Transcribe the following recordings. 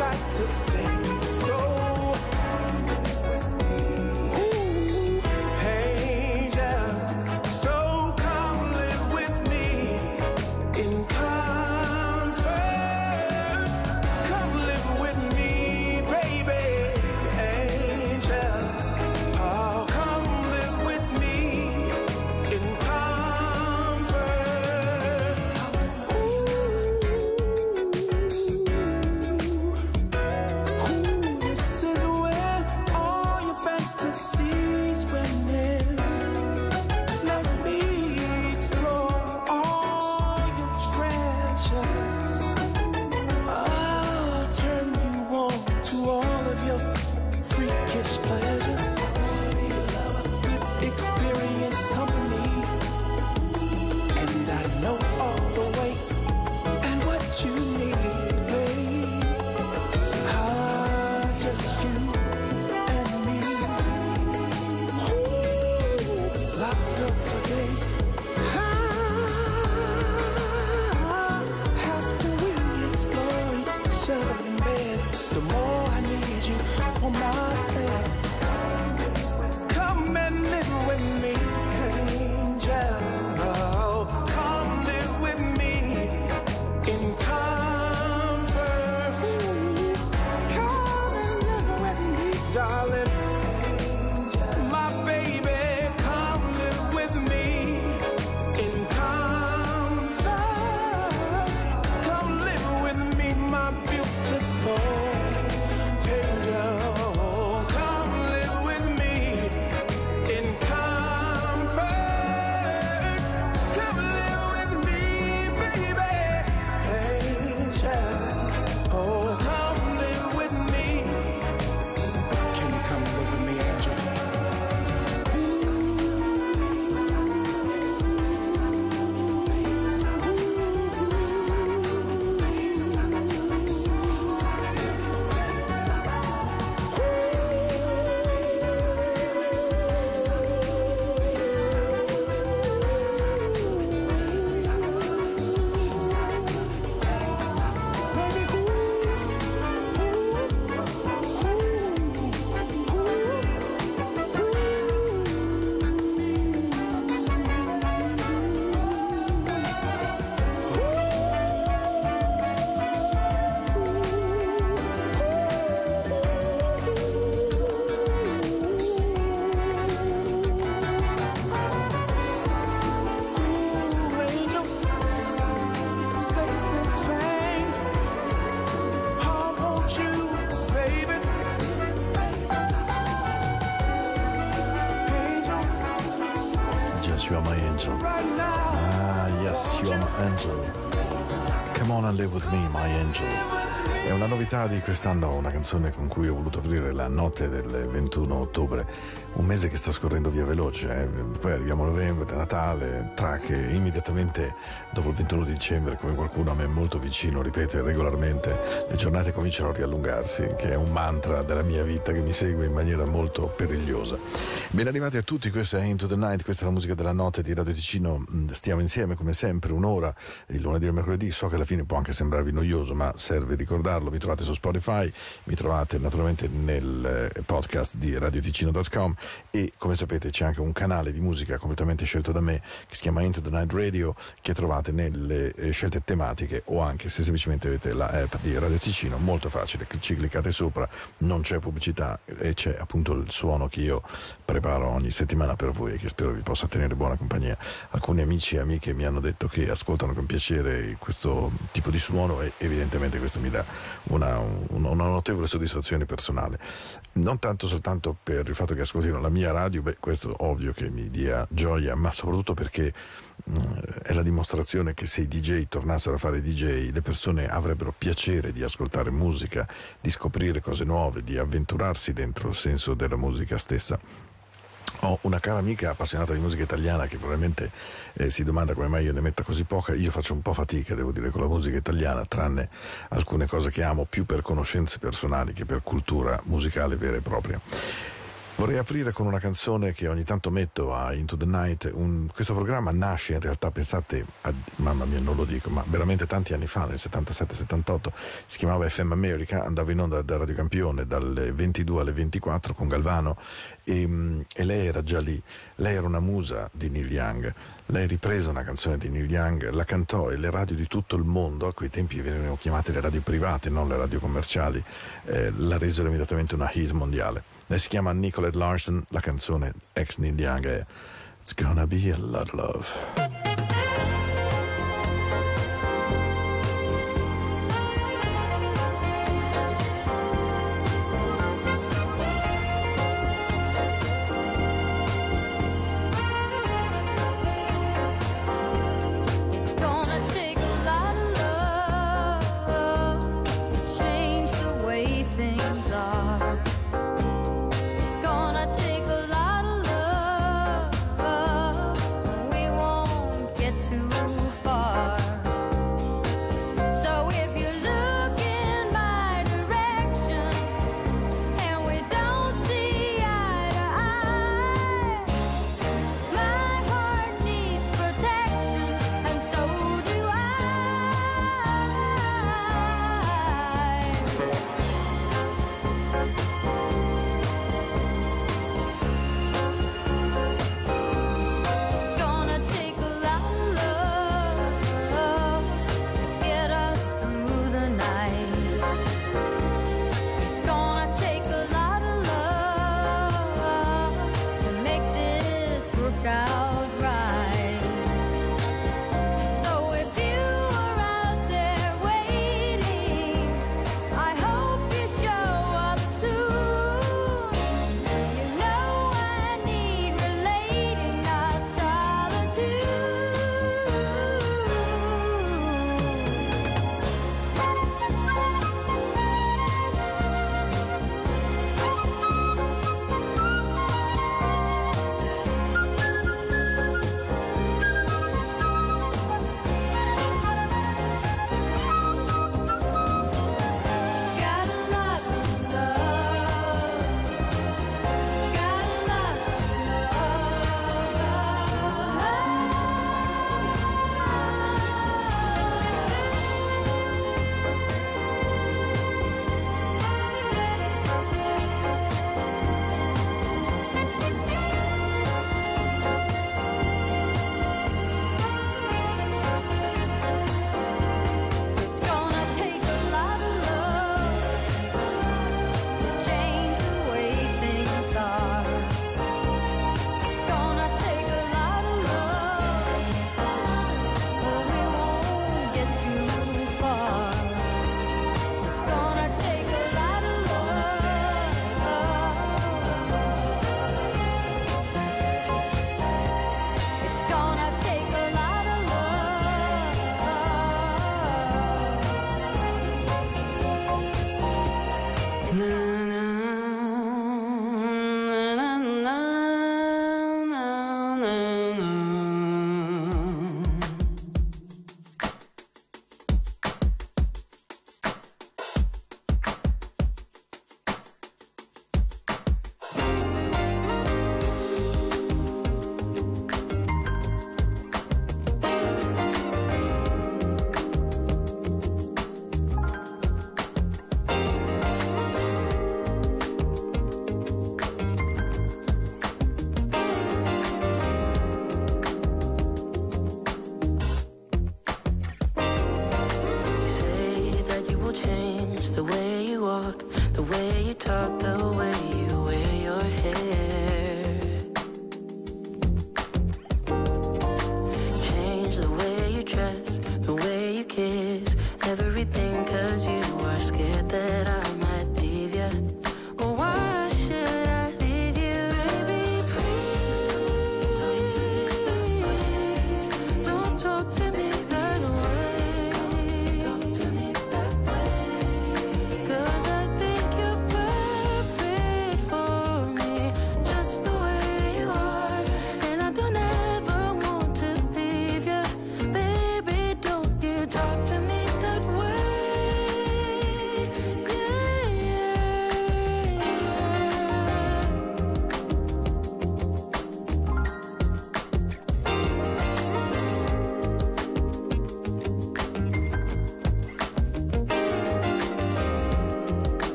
Angel. Come on angel. È una novità di quest'anno, una canzone con cui ho voluto aprire la notte del 21 ottobre, un mese che sta scorrendo via veloce, eh? poi arriviamo a novembre, Natale, track immediatamente dopo il 21 dicembre, come qualcuno a me molto vicino ripete regolarmente, le giornate cominciano a riallungarsi, che è un mantra della mia vita che mi segue in maniera molto perigliosa. Ben arrivati a tutti, questa è Into the Night, questa è la musica della notte di Radio Ticino, mm, stiamo insieme come sempre un'ora, il lunedì e il mercoledì, so che alla fine può anche sembrarvi noioso, ma serve ricordare ascoltarlo, mi trovate su Spotify, mi trovate naturalmente nel eh, podcast di radioticino.com e come sapete c'è anche un canale di musica completamente scelto da me che si chiama Into the Night Radio che trovate nelle eh, scelte tematiche o anche se semplicemente avete la app di Radio Ticino, molto facile, ci cliccate sopra, non c'è pubblicità e c'è appunto il suono che io preparo ogni settimana per voi e che spero vi possa tenere buona compagnia. Alcuni amici e amiche mi hanno detto che ascoltano con piacere questo tipo di suono e evidentemente questo mi dà una, una notevole soddisfazione personale. Non tanto soltanto per il fatto che ascoltino la mia radio, beh, questo ovvio che mi dia gioia, ma soprattutto perché mm, è la dimostrazione che se i DJ tornassero a fare DJ, le persone avrebbero piacere di ascoltare musica, di scoprire cose nuove, di avventurarsi dentro il senso della musica stessa. Ho una cara amica appassionata di musica italiana che probabilmente eh, si domanda come mai io ne metta così poca. Io faccio un po' fatica, devo dire, con la musica italiana, tranne alcune cose che amo più per conoscenze personali che per cultura musicale vera e propria. Vorrei aprire con una canzone che ogni tanto metto a Into the Night. Un, questo programma nasce in realtà, pensate, a, mamma mia non lo dico, ma veramente tanti anni fa, nel 77-78, si chiamava FM America, andava in onda da Radio Campione dalle 22 alle 24 con Galvano e, e lei era già lì. Lei era una musa di Neil Young. Lei riprese una canzone di Neil Young, la cantò e le radio di tutto il mondo, a quei tempi venivano chiamate le radio private, non le radio commerciali, eh, la resero immediatamente una hit mondiale. Lei si chiama Nicolette Larson, la canzone ex Neil Young è It's Gonna Be a Lot of Love.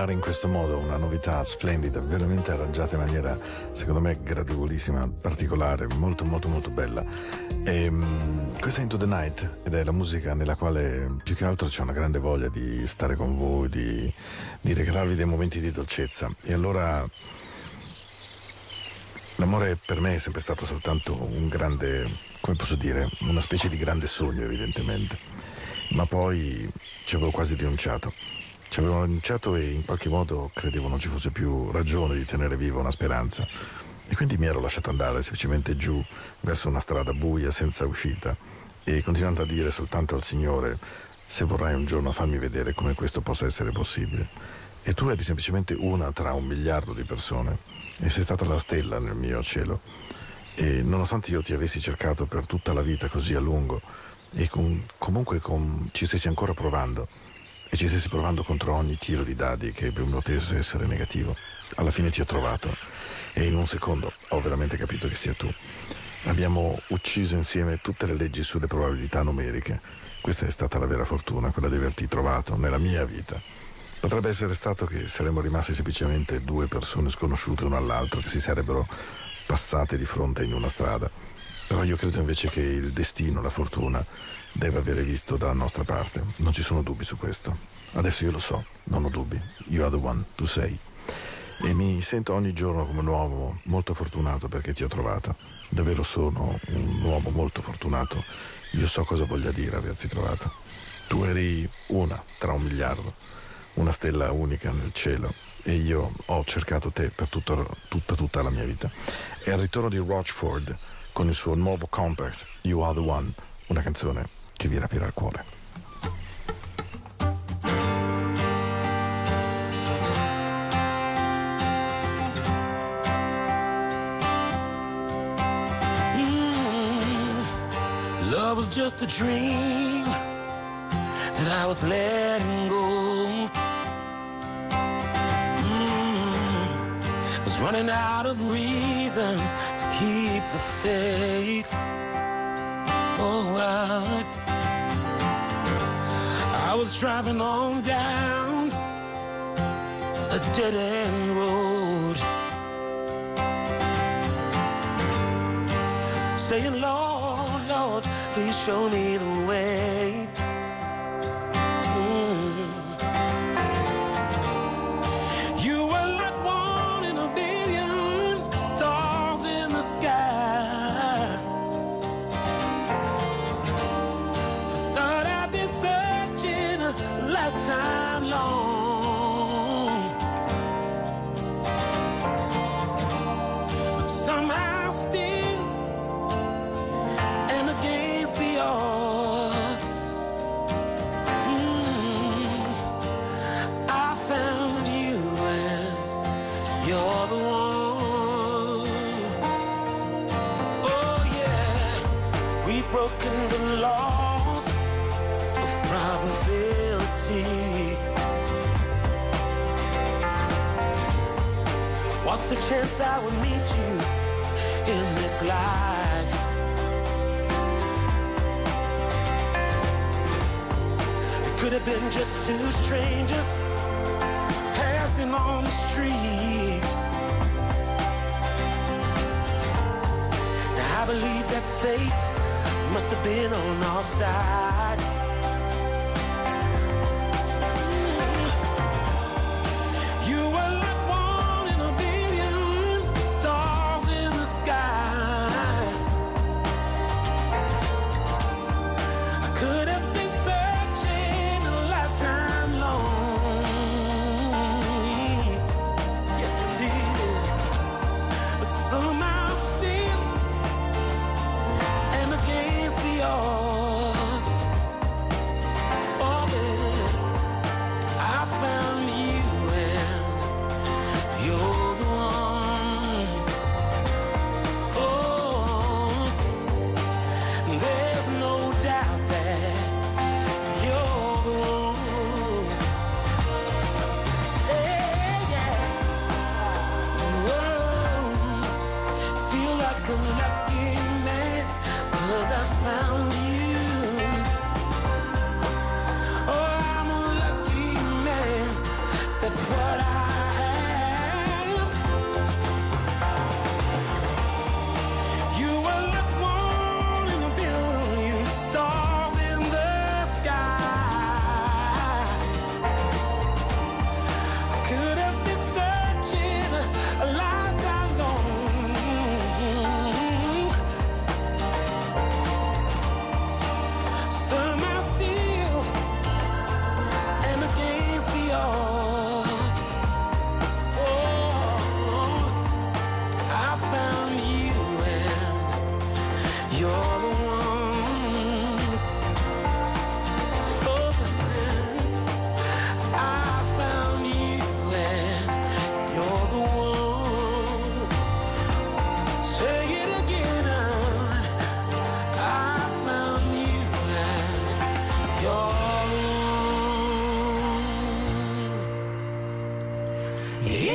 Parlare in questo modo, una novità splendida, veramente arrangiata in maniera secondo me gradevolissima, particolare, molto molto molto bella. E, um, questa è Into the Night ed è la musica nella quale più che altro c'è una grande voglia di stare con voi, di, di regalarvi dei momenti di dolcezza. E allora L'amore per me è sempre stato soltanto un grande, come posso dire, una specie di grande sogno evidentemente, ma poi ci avevo quasi rinunciato. Ci avevo rinunciato e in qualche modo credevo non ci fosse più ragione di tenere viva una speranza. E quindi mi ero lasciato andare semplicemente giù verso una strada buia senza uscita e continuando a dire soltanto al Signore se vorrai un giorno farmi vedere come questo possa essere possibile. E tu eri semplicemente una tra un miliardo di persone e sei stata la stella nel mio cielo. E nonostante io ti avessi cercato per tutta la vita così a lungo e con, comunque con, ci stessi ancora provando, e ci stessi provando contro ogni tiro di dadi che potesse essere negativo. Alla fine ti ho trovato e in un secondo ho veramente capito che sia tu. Abbiamo ucciso insieme tutte le leggi sulle probabilità numeriche. Questa è stata la vera fortuna, quella di averti trovato nella mia vita. Potrebbe essere stato che saremmo rimasti semplicemente due persone sconosciute una all'altra che si sarebbero passate di fronte in una strada. Però io credo invece che il destino, la fortuna, deve avere visto dalla nostra parte. Non ci sono dubbi su questo. Adesso io lo so, non ho dubbi. You are the one, tu sei. E mi sento ogni giorno come un uomo molto fortunato perché ti ho trovata. Davvero sono un uomo molto fortunato. Io so cosa voglia dire averti trovata. Tu eri una tra un miliardo, una stella unica nel cielo e io ho cercato te per tutto, tutta, tutta la mia vita. E al ritorno di Rochford con il suo nuovo compact You Are the One, una canzone che vi rapirà il cuore. Mm, love was just a dream that I was letting go. Mm, was running out of reasons to keep the faith. Oh, I was driving on down a dead end road, saying, Lord, Lord, please show me the way. I would meet you in this life. It could have been just two strangers passing on the street. Now I believe that fate must have been on our side.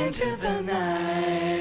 into the night.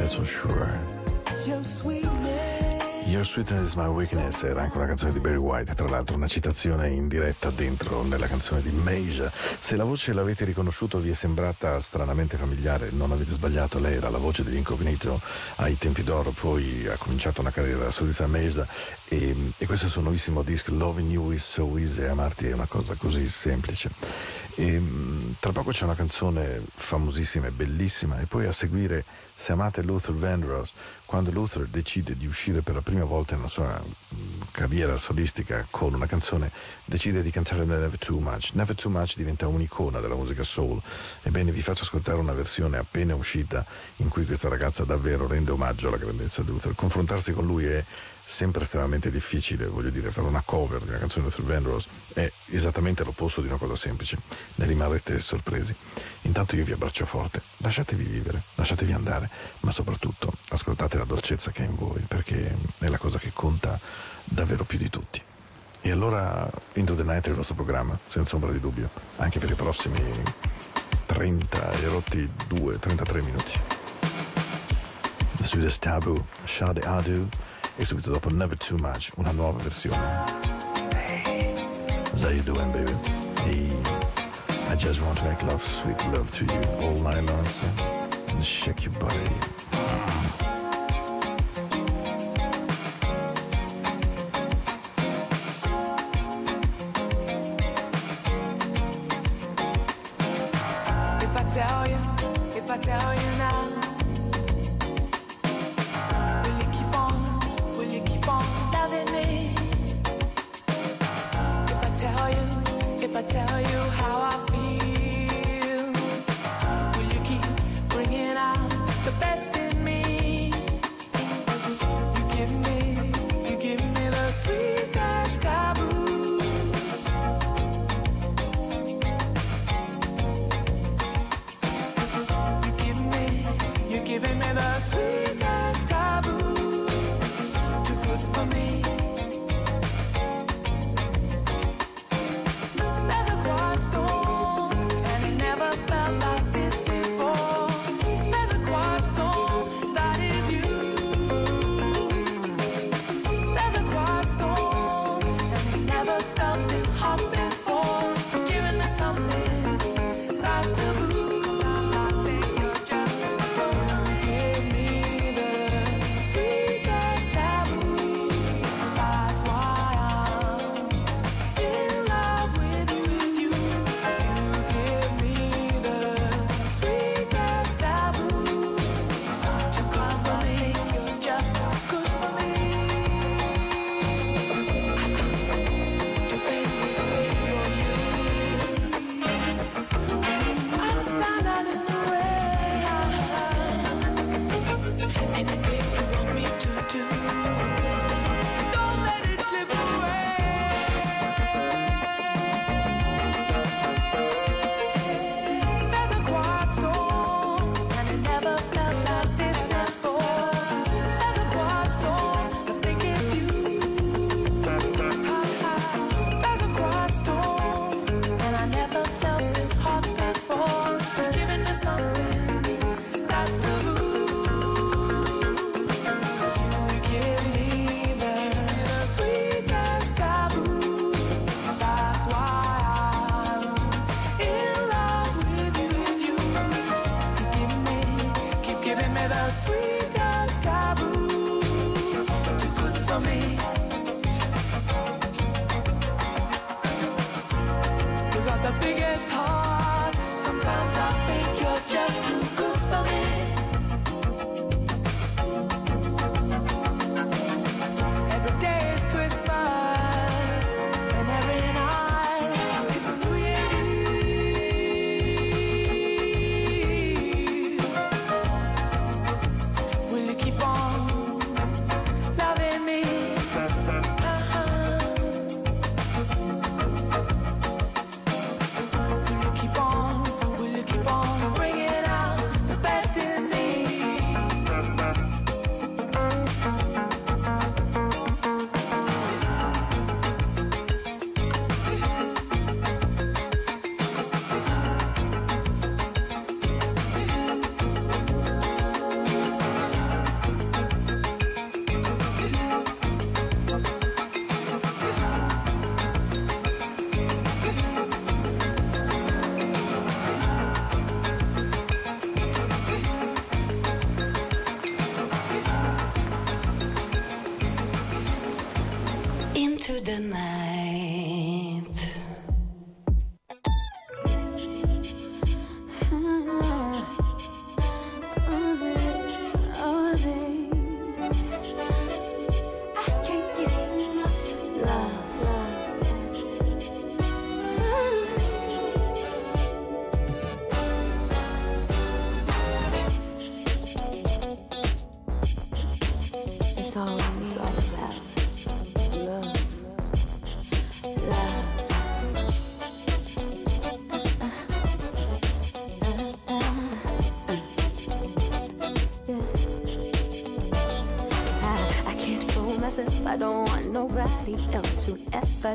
That's for sure. Your sweetness. Your Sweetness is My Weakness era anche una canzone di Barry White, tra l'altro una citazione in diretta dentro nella canzone di Meija. Se la voce l'avete riconosciuto vi è sembrata stranamente familiare, non avete sbagliato, lei era la voce degli Incognito ai tempi d'oro, poi ha cominciato una carriera solita a Meija e, e questo è il suo nuovissimo disco Loving You is so easy, amarti è una cosa così semplice. E, mh, tra poco c'è una canzone famosissima e bellissima e poi a seguire se amate Luther Vandross quando Luther decide di uscire per la prima volta nella sua mh, carriera solistica con una canzone decide di cantare Never Too Much. Never Too Much diventa un'icona della musica soul. Ebbene vi faccio ascoltare una versione appena uscita in cui questa ragazza davvero rende omaggio alla grandezza di Luther. Confrontarsi con lui è sempre estremamente difficile, voglio dire, fare una cover di una canzone di Luther Vandross è esattamente l'opposto di una cosa semplice, ne rimarrete sorpresi. Intanto io vi abbraccio forte, lasciatevi vivere, lasciatevi andare, ma soprattutto ascoltate la dolcezza che è in voi, perché è la cosa che conta davvero più di tutti. E allora Into the Night è il vostro programma, senza ombra di dubbio, anche per i prossimi 30 e rotti 2, 33 minuti. The Swedish Taboo, Shade Adu e subito dopo Never Too Much, una nuova versione. Hey, how you doing baby? Hey, I just want to make love, sweet love to you all night long. And shake your body.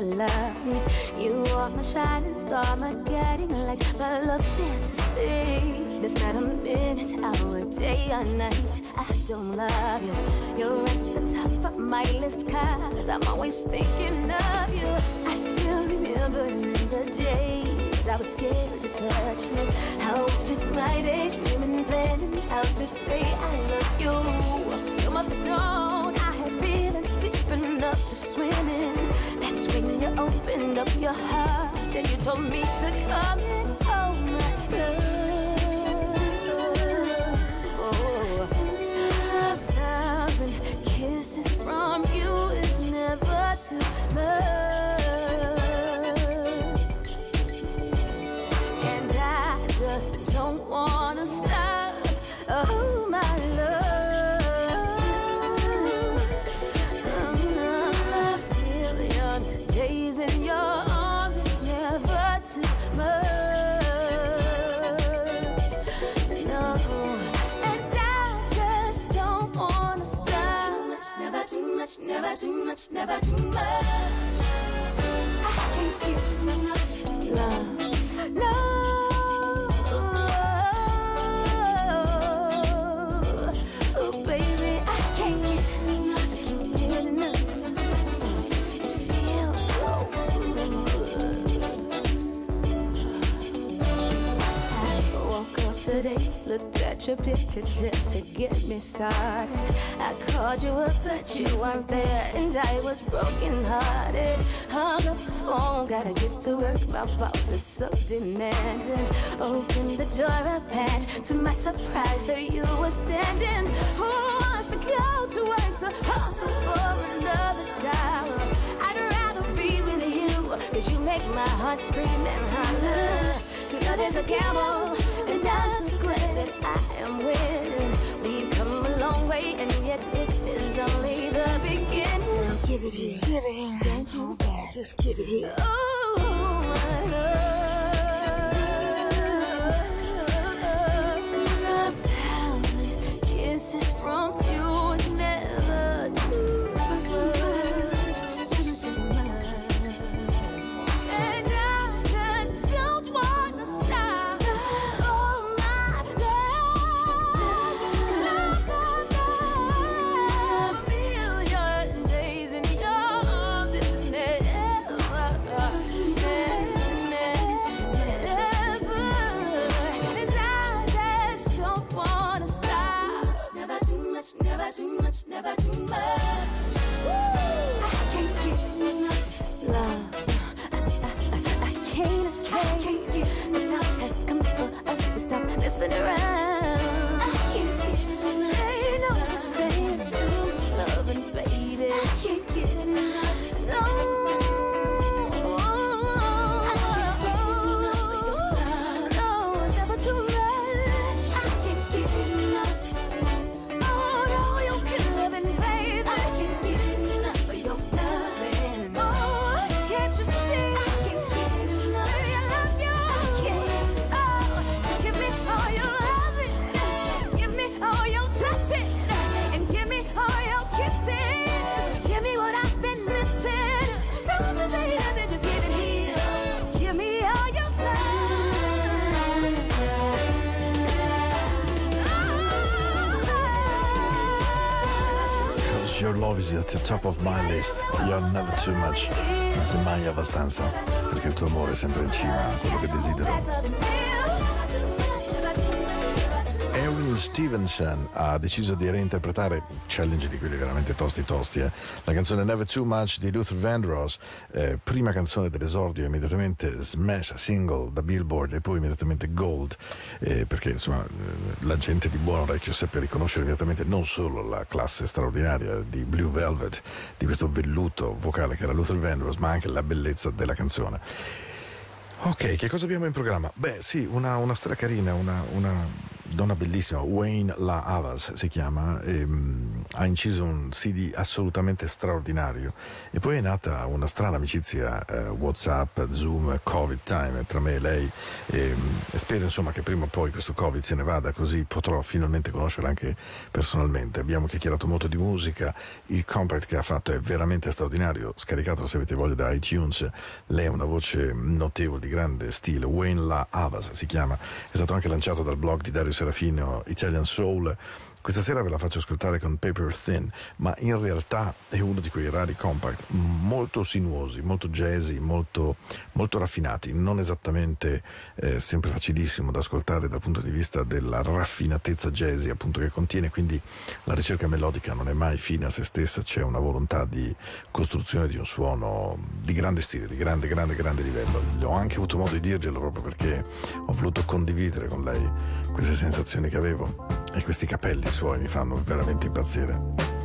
Love me. You are my shining star, my guiding light, my love fantasy. There's not a minute, hour, day or night. I don't love you. You're at the top of my list, cause I'm always thinking of you. I still remember the days I was scared to touch you. How I spent my day dreaming, planning how to say I love you. You must have known enough to swim in. That's when you opened up your heart and you told me to come in. Never too much. Your picture just to get me started. I called you up, but you weren't there, and I was broken hearted. Hung up the phone, gotta get to work. My boss is so demanding. Open the door up, and to my surprise, there you were standing. Who wants to go to work to hustle for another dollar? I'd rather be with you, cause you make my heart scream and holler. To love is a gamble, and I'm so glad I am winning. We've come a long way, and yet this is only the beginning. Now give it here, give it here. Don't hold back, just give it here. Oh, my love. Top of my list. You're never too much. Sei mai abbastanza, perché il tuo amore è sempre in cima a quello che desidero. Stevenson ha deciso di reinterpretare challenge di quelli veramente tosti tosti eh? la canzone Never Too Much di Luther Vandross eh, prima canzone dell'esordio immediatamente smash single da Billboard e poi immediatamente gold eh, perché insomma eh, la gente di buon orecchio seppe riconoscere immediatamente non solo la classe straordinaria di Blue Velvet di questo velluto vocale che era Luther Vandross ma anche la bellezza della canzone Ok, che cosa abbiamo in programma? Beh, sì, una, una storia carina, una, una, donna bellissima, Wayne La Havas si chiama, e, um, ha inciso un CD assolutamente straordinario. E poi è nata una strana amicizia uh, Whatsapp, Zoom, Covid time tra me e lei. E, um, e, spero insomma che prima o poi questo Covid se ne vada così potrò finalmente conoscerla anche personalmente. Abbiamo chiacchierato molto di musica, il compact che ha fatto è veramente straordinario, scaricatelo se avete voglia da iTunes, lei ha una voce notevole di grande stile, Wayne La Havas si chiama, è stato anche lanciato dal blog di Dario Serafino Italian Soul questa sera ve la faccio ascoltare con Paper Thin, ma in realtà è uno di quei rari compact molto sinuosi, molto jazzy, molto, molto raffinati, non esattamente eh, sempre facilissimo da ascoltare dal punto di vista della raffinatezza jazzy appunto che contiene, quindi la ricerca melodica non è mai fine a se stessa, c'è una volontà di costruzione di un suono di grande stile, di grande, grande, grande livello. Ho anche avuto modo di dirglielo proprio perché ho voluto condividere con lei queste sensazioni che avevo e questi capelli suoi mi fanno veramente impazzire.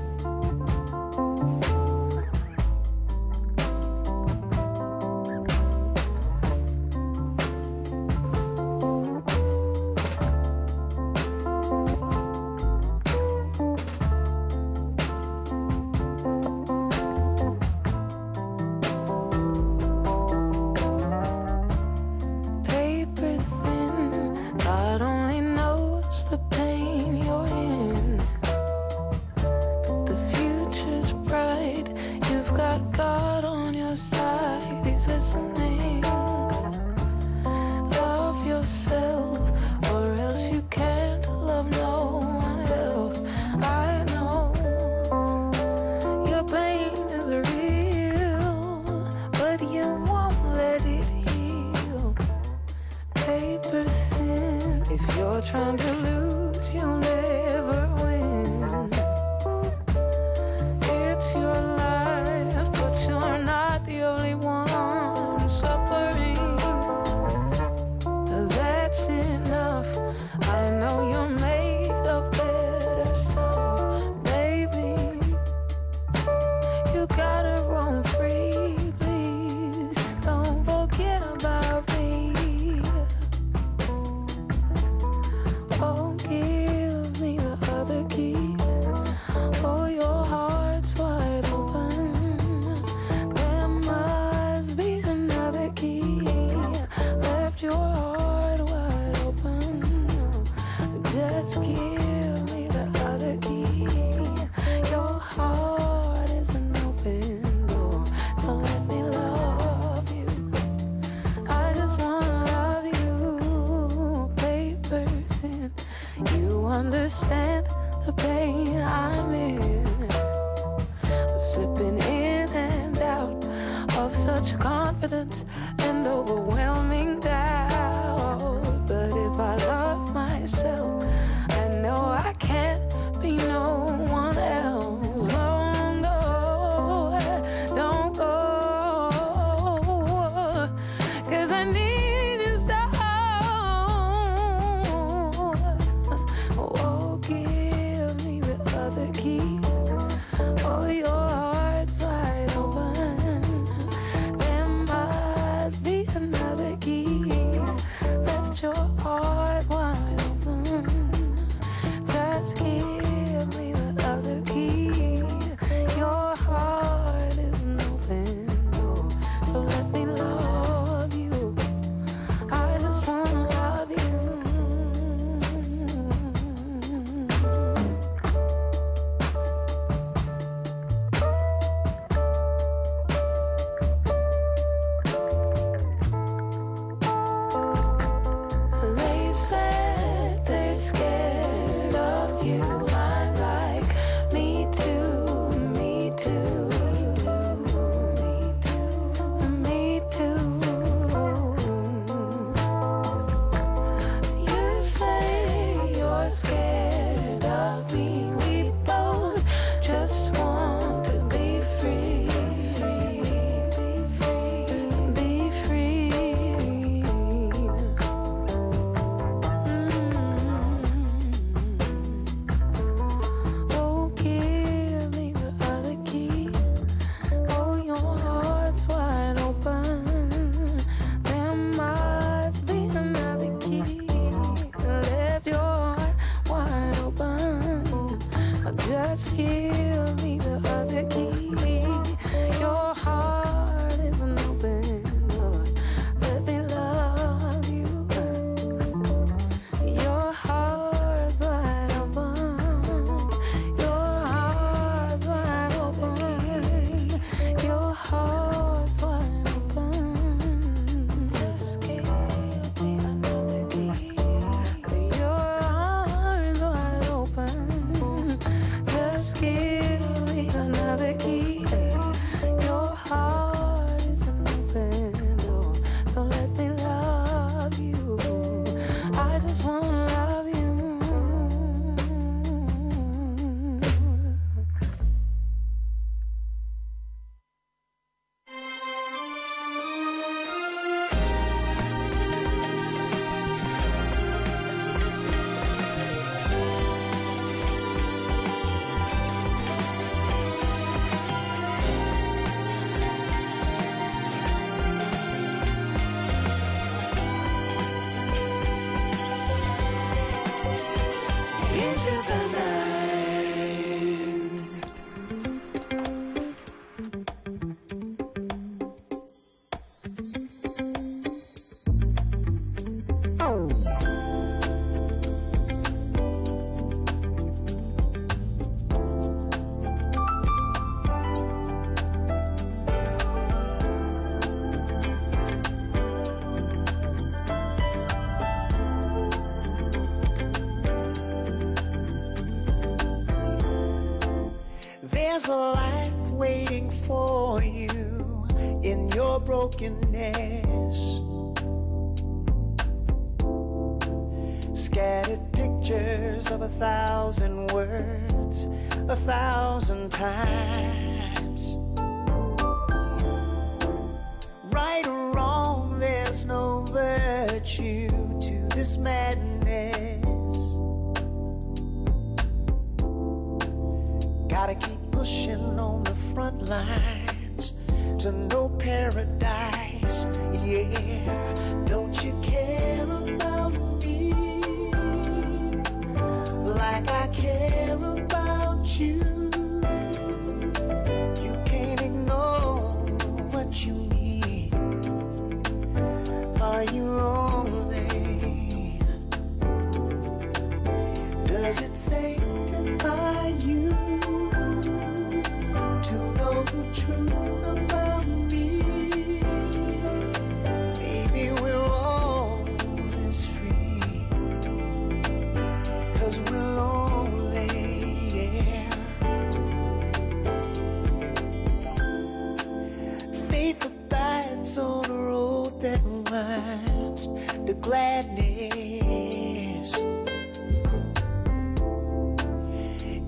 returns the gladness.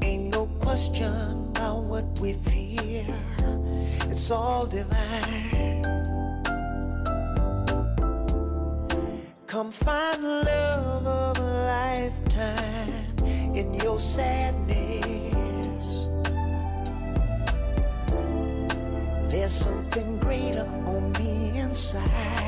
Ain't no question about what we feel, it's all divine. Come find love of a lifetime in your sadness. There's something greater on the inside.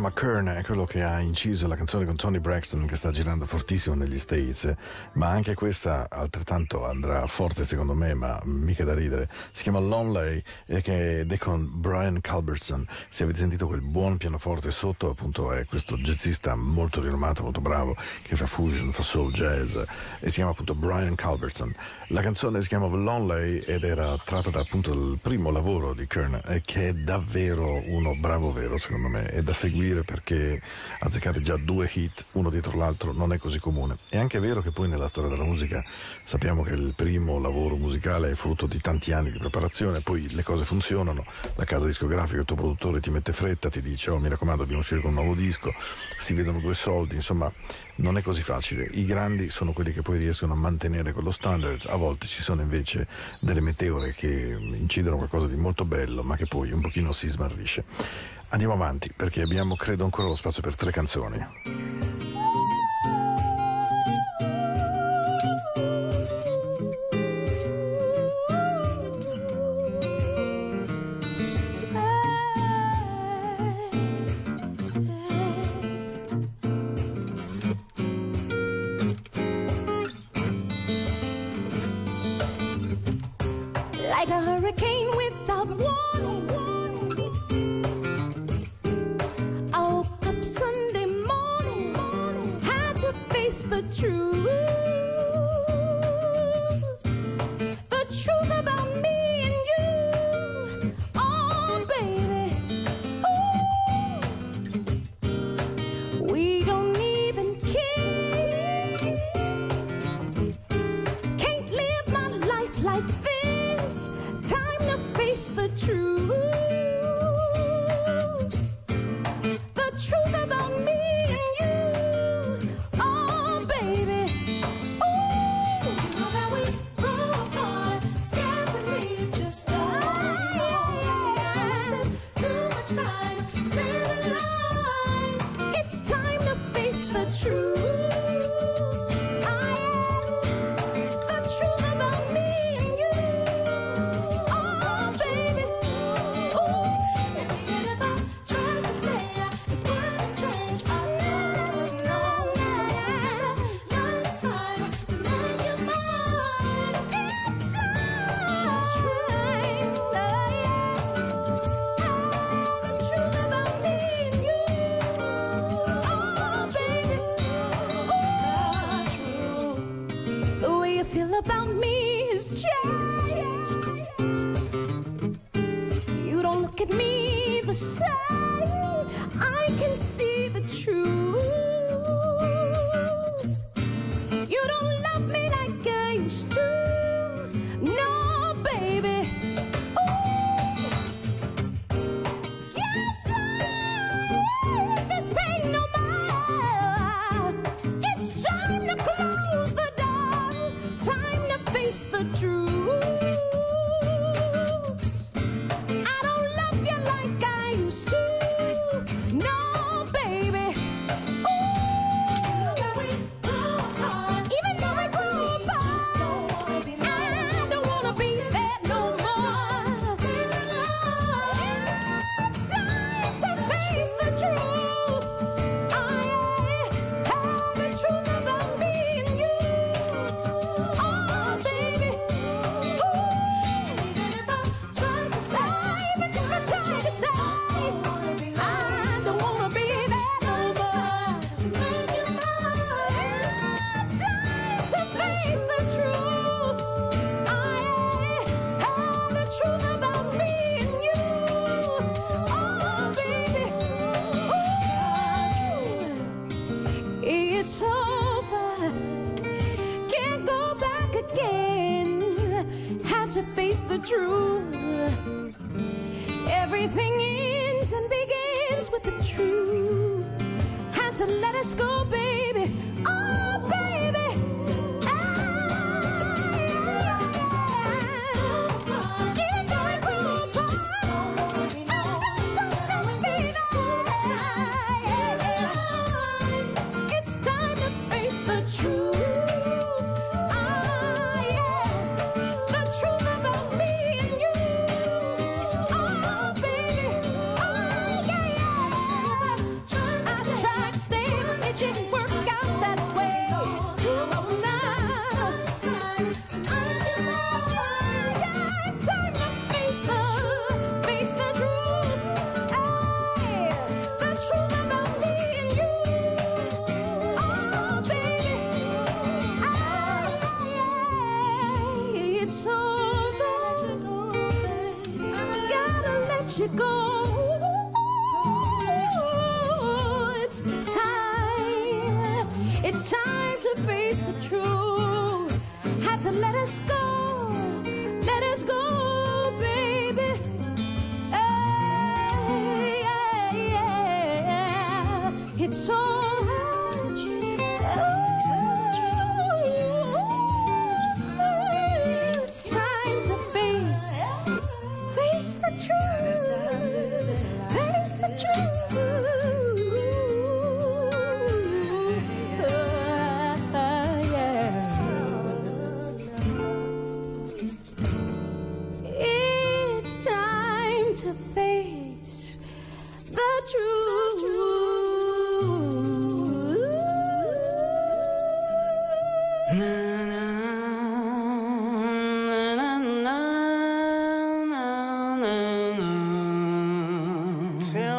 Chiama Kern, è quello che ha inciso la canzone con Tony Braxton che sta girando fortissimo negli States, ma anche questa altrettanto andrà forte secondo me, ma mica da ridere. Si chiama Lonely ed è con Brian Culbertson. Se avete sentito quel buon pianoforte sotto, appunto è questo jazzista molto rinomato, molto bravo, che fa fusion, fa soul jazz e si chiama appunto Brian Culbertson. La canzone si chiama Lonely ed era tratta da appunto dal primo lavoro di Kern che è davvero uno bravo vero secondo me, è da seguire perché azzeccare già due hit uno dietro l'altro non è così comune. È anche vero che poi nella storia della musica sappiamo che il primo lavoro musicale è frutto di tanti anni di preparazione, poi le cose funzionano, la casa discografica, il tuo produttore ti mette fretta, ti dice oh mi raccomando dobbiamo uscire con un nuovo disco, si vedono due soldi, insomma non è così facile. I grandi sono quelli che poi riescono a mantenere quello standard, a volte ci sono invece delle meteore che incidono qualcosa di molto bello ma che poi un pochino si smarrisce. Andiamo avanti perché abbiamo credo ancora lo spazio per tre canzoni. Truth. Everything ends and begins with the truth. Had to let us go, baby.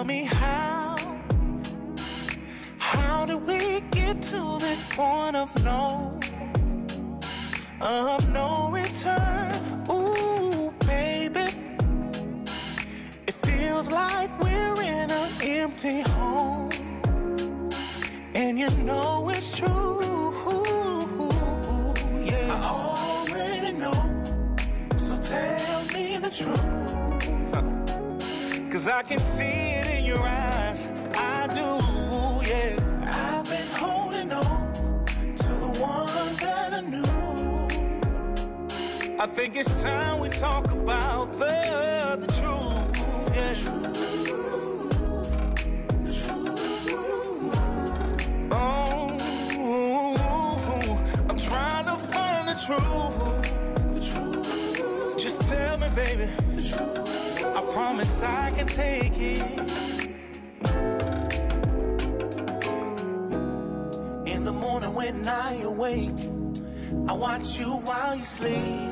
Tell me how, how did we get to this point of no, of no return? Ooh, baby, it feels like we're in an empty home, and you know it's true. Yeah, I already know, so tell me the truth. Cause I can see it your eyes. I do, yeah. I've been holding on to the one that I knew. I think it's time we talk about the, the truth, yeah. Oh, I'm trying to find the truth. Just tell me, baby. I promise I can take it. Awake, I watch you while you sleep.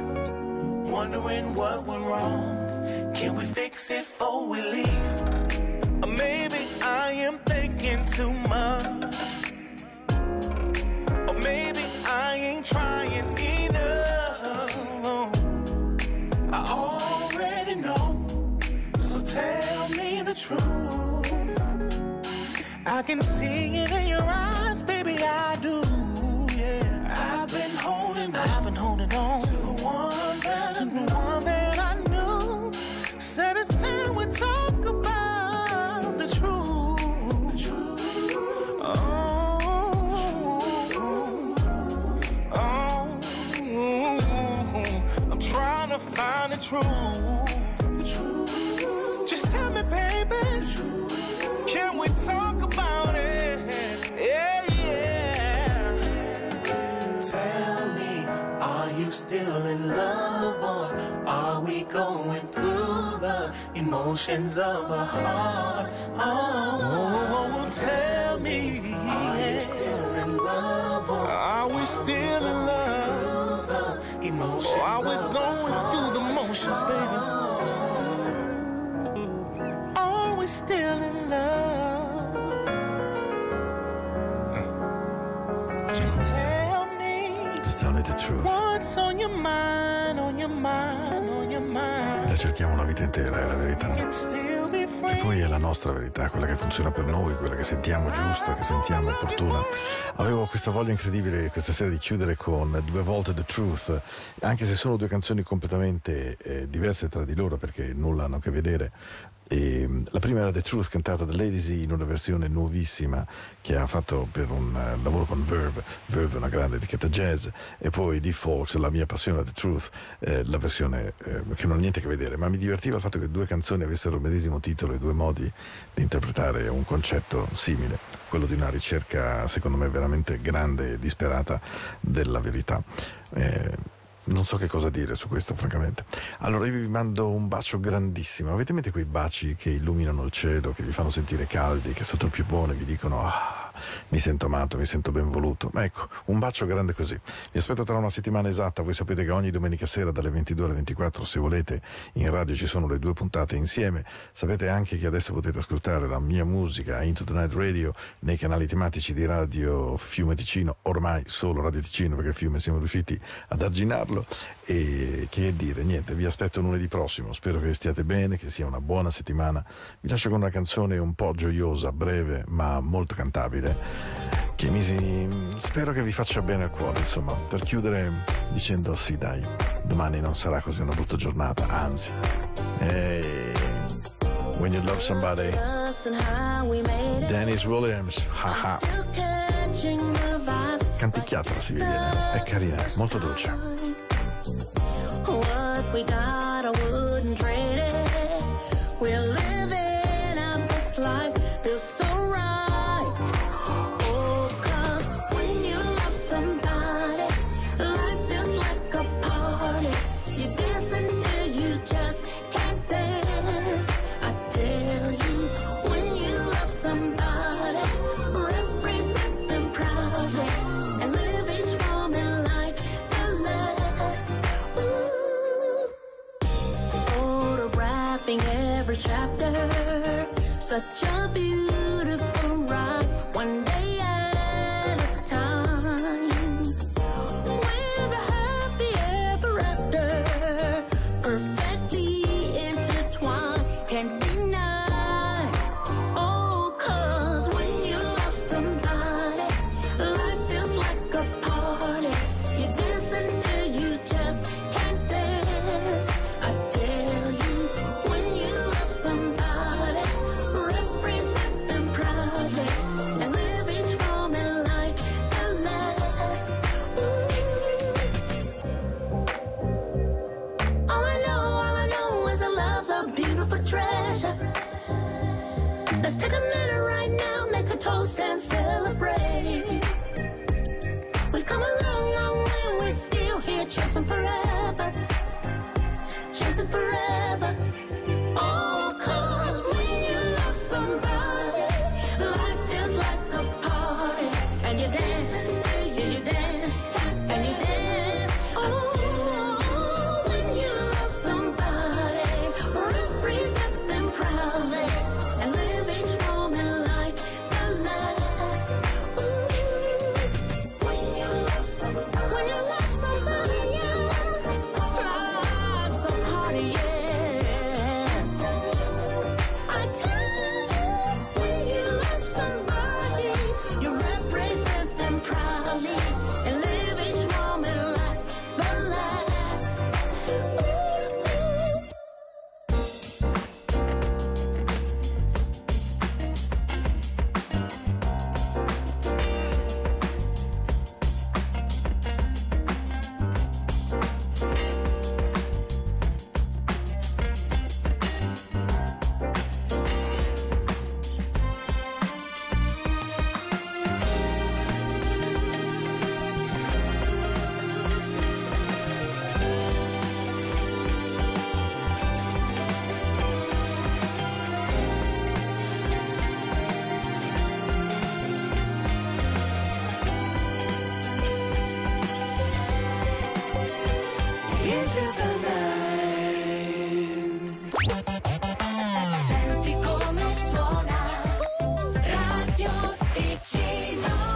Wondering what went wrong. Can we fix it before we leave? Or maybe I am thinking too much. Or maybe I ain't trying enough. I already know. So tell me the truth. I can see it in your eyes, truth. Just tell me, baby. Can we talk about it? Yeah, yeah. Tell me, are you still in love or are we going through the emotions of a heart? Oh, tell me, are you still in love or are we still in love? Emotions or are we going through the motions, baby? Are we still in love? Just tell me Just tell me the truth. what's on your mind, on your mind, on your mind. La cerchiamo una vita intera, è la verità. Che poi è la nostra verità, quella che funziona per noi, quella che sentiamo giusta, che sentiamo opportuna. Avevo questa voglia incredibile questa sera di chiudere con due volte The Truth, anche se sono due canzoni completamente eh, diverse tra di loro perché nulla hanno a che vedere. E, mm, la prima era The Truth cantata da Ladies in una versione nuovissima che ha fatto per un eh, lavoro con Verve, Verve è una grande etichetta jazz, e poi di Folks, la mia passione The Truth, eh, la versione eh, che non ha niente a che vedere, ma mi divertiva il fatto che due canzoni avessero il medesimo titolo e due modi di interpretare un concetto simile, quello di una ricerca secondo me veramente grande e disperata della verità. Eh, non so che cosa dire su questo, francamente. Allora io vi mando un bacio grandissimo. Avete in mente quei baci che illuminano il cielo, che vi fanno sentire caldi, che sotto il piumone vi dicono ah, mi sento amato, mi sento ben voluto. Ma ecco, un bacio grande così. Vi aspetto tra una settimana esatta, voi sapete che ogni domenica sera dalle 22 alle 24, se volete, in radio ci sono le due puntate insieme. Sapete anche che adesso potete ascoltare la mia musica Into the Night Radio nei canali tematici di Radio Fiume Ticino, ormai solo Radio Ticino perché Fiume siamo riusciti ad arginarlo. E che dire, niente, vi aspetto lunedì prossimo, spero che stiate bene, che sia una buona settimana. Vi lascio con una canzone un po' gioiosa, breve, ma molto cantabile, che mi spero che vi faccia bene al cuore, insomma, per chiudere dicendo sì dai, domani non sarà così una brutta giornata, anzi. Hey, when you love somebody. Dennis Williams, haha, se vi viene, è carina, molto dolce. Such a take a minute right now, make a toast and celebrate. We've come a long, long way, we're still here chasing forever.